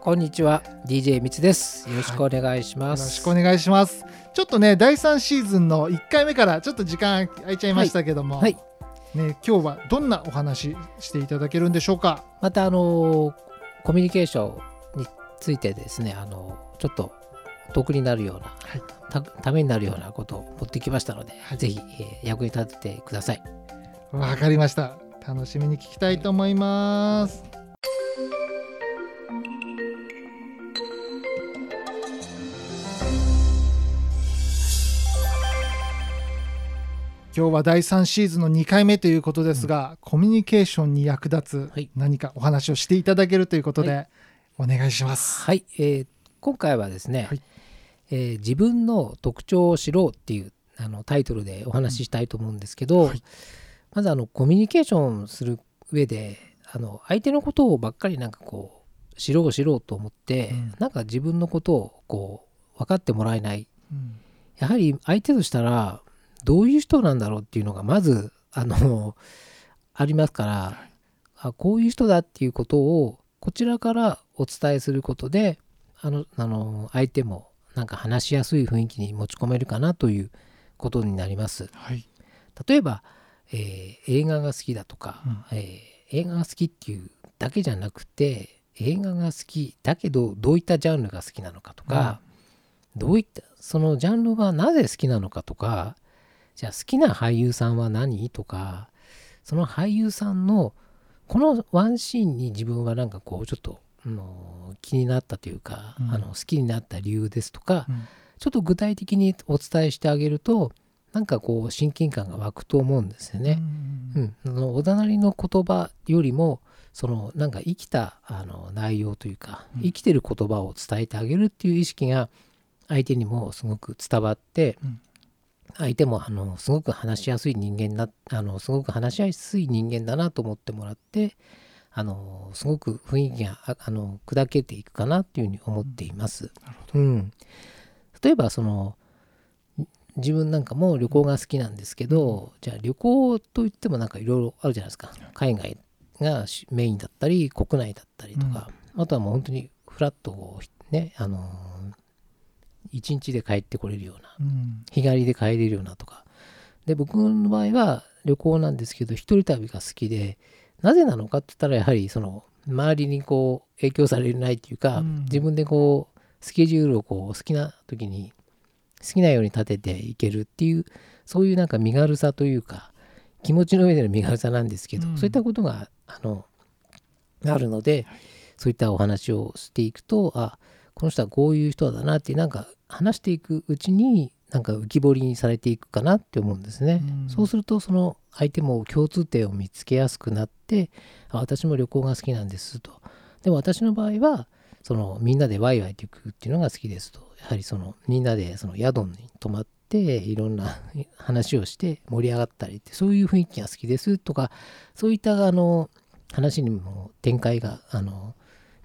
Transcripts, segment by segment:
こんにちは DJ みつです。よろしくお願いします、ろしくお願いします。ちょっとね第3シーズンの1回目からちょっと時間空いちゃいましたけども、はい。ね、今日はどんなお話していただけるんでしょうか？またあのコミュニケーションについてですねあのちょっと得になるような、はい。たためになるようなことを持ってきましたので、はい。ぜひ、えー役に立ててください。わかりました。楽しみに聞きたいと思います今日は第3シーズンの2回目ということですが、コミュニケーションに役立つはい。何かお話をしていただけるということで、はお願いします。はい、えー今回はですね、はい。えー自分の特徴を知ろうっていうあのタイトルでお話ししたいと思うんですけど、はい。まずあのコミュニケーションする上であの相手のことをばっかりなんかこう知ろう知ろうと思って、うん。なんか自分のことをこう分かってもらえない。うん。やはり相手としたらどういう人なんだろうっていうのがまずあの ありますから、あこういう人だっていうことをこちらからお伝えすることであのあの相手もなんか話しやすい雰囲気に持ち込めるかなということになります。はい。例えば、えー映画が好きだとか、うん。えー映画が好きっていうだけじゃなくて映画が好きだけどどういったジャンルが好きなのかとか、どういったそのジャンルはなぜ好きなのかとかじゃあ好きな俳優さんは何？とかその俳優さんのこのワンシーンに自分はなんかこうちょっと、あの気になったというか、うん。あの好きになった理由ですとか、うん。ちょっと具体的にお伝えしてあげるとなんかこう親近感が湧くと思うんですよね。うん、あのおざなりの言葉よりもそのなんか生きたあの内容というか、うん。生きてる言葉を伝えてあげるっていう意識が相手にもすごく伝わって、うん相手もあのすごく話しやすい人間だあのすごく話しやすい人間だなと思ってもらってあのすごく雰囲気がああの砕けていくかなっていうふうに思っています。なるうん、例えばその自分なんかも旅行が好きなんですけど、じゃあ旅行といってもなんかいろいろあるじゃないですか。海外がしメインだったり国内だったりとか、あとはもう本当にフラットをねあの1日で帰ってこれるようなうん。日帰りで帰れるようなとか。で僕の場合は旅行なんですけど一人旅が好きでなぜなのかって言ったらやはりその周りにこう影響されないっていうか、うん。自分でこうスケジュールをこう好きな時に好きなように立てていけるっていうそういうなんか身軽さというか気持ちの上での身軽さなんですけど、うん。そういったことがあのあるので、そういったお話をしていくとあこの人はこういう人だなってなんか話していくうちになんか浮き彫りにされていくかなって思うんですね。うんそうするとその相手も共通点を見つけやすくなってあ私も旅行が好きなんですと。でも私の場合はそのみんなでワイワイと行くっていうのが好きですと。やはりそのみんなでその宿に泊まっていろんな 話をして盛り上がったりってそういう雰囲気が好きですとかそういったあの話にも展開があの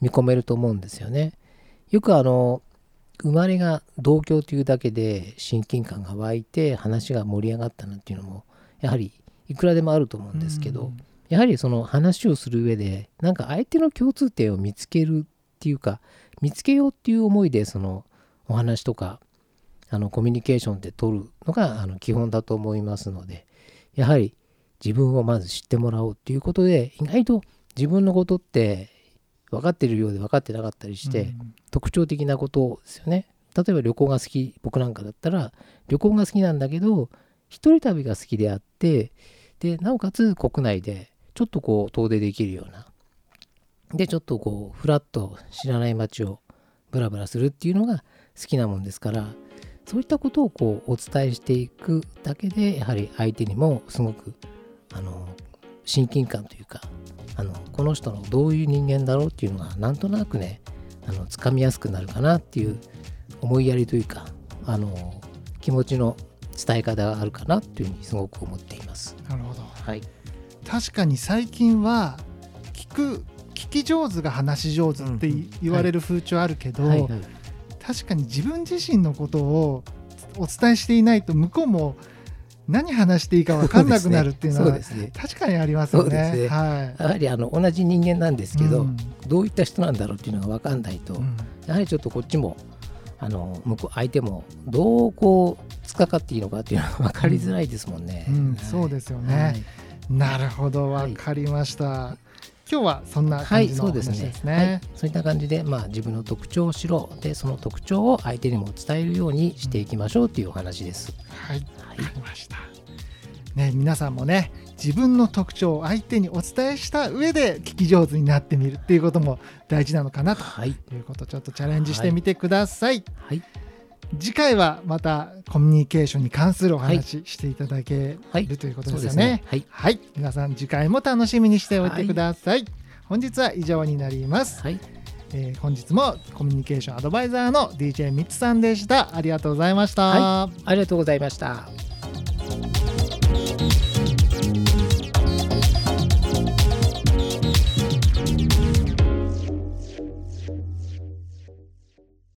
見込めると思うんですよね。よくあの生まれが同居というだけで親近感が湧いて話が盛り上がったなんていうのもやはりいくらでもあると思うんですけど、やはりその話をする上でなんか相手の共通点を見つけるっていうか見つけようっていう思いでそのお話とかあのコミュニケーションって取るのがあの基本だと思いますのでやはり自分をまず知ってもらおうっていうことで意外と自分のことって分かってるようで分かってなかったりして、うん特徴的なことですよね。例えば旅行が好き僕なんかだったら旅行が好きなんだけど一人旅が好きであってでなおかつ国内でちょっとこう遠出できるようなでちょっとこうフラッと知らない街をブラブラするっていうのが好きなもんですからそういったことをこうお伝えしていくだけでやはり相手にもすごくあの親近感というかこの人のどういう人間だろうっていうのがなんとなくねあの掴みやすくなるかなっていう思いやりというかあの気持ちの伝え方があるかなっていうふうにすごく思っています。なるほど。はい、確かに最近は聞く聞き上手が話し上手って言われる風潮あるけど、確かに自分自身のことをお伝えしていないと向こうも何話していいか分かんなくなるっていうのは確かにありますよね。ね。はい。やはりあの同じ人間なんですけど、うん。どういった人なんだろうっていうのが分かんないと、うん。やはりちょっとこっちもあの向こう相手もどうこうつかかっていいのかっていうのが分かりづらいですもんね。うん。はいそうですよね。はい。なるほど。はい。分かりました。今日はそんなはい、感じのお話そうですですね。はいね。、そういった感じで、まあ、自分の特徴を知ろうでその特徴を相手にも伝えるようにしていきましょうというお話です。はいはいわかりました。ね、皆さんもね自分の特徴を相手にお伝えした上で聞き上手になってみるっていうことも大事なのかなとはい、いうことをちょっとチャレンジしてみてください。はい、次回はまたコミュニケーションに関するお話していただけはいるということですよね。はい、はい、皆さん次回も楽しみにしておいてください。本日は以上になります、はい、えー本日もコミュニケーションアドバイザーの DJ ミツさんでした。ありがとうございました。はありがとうございました。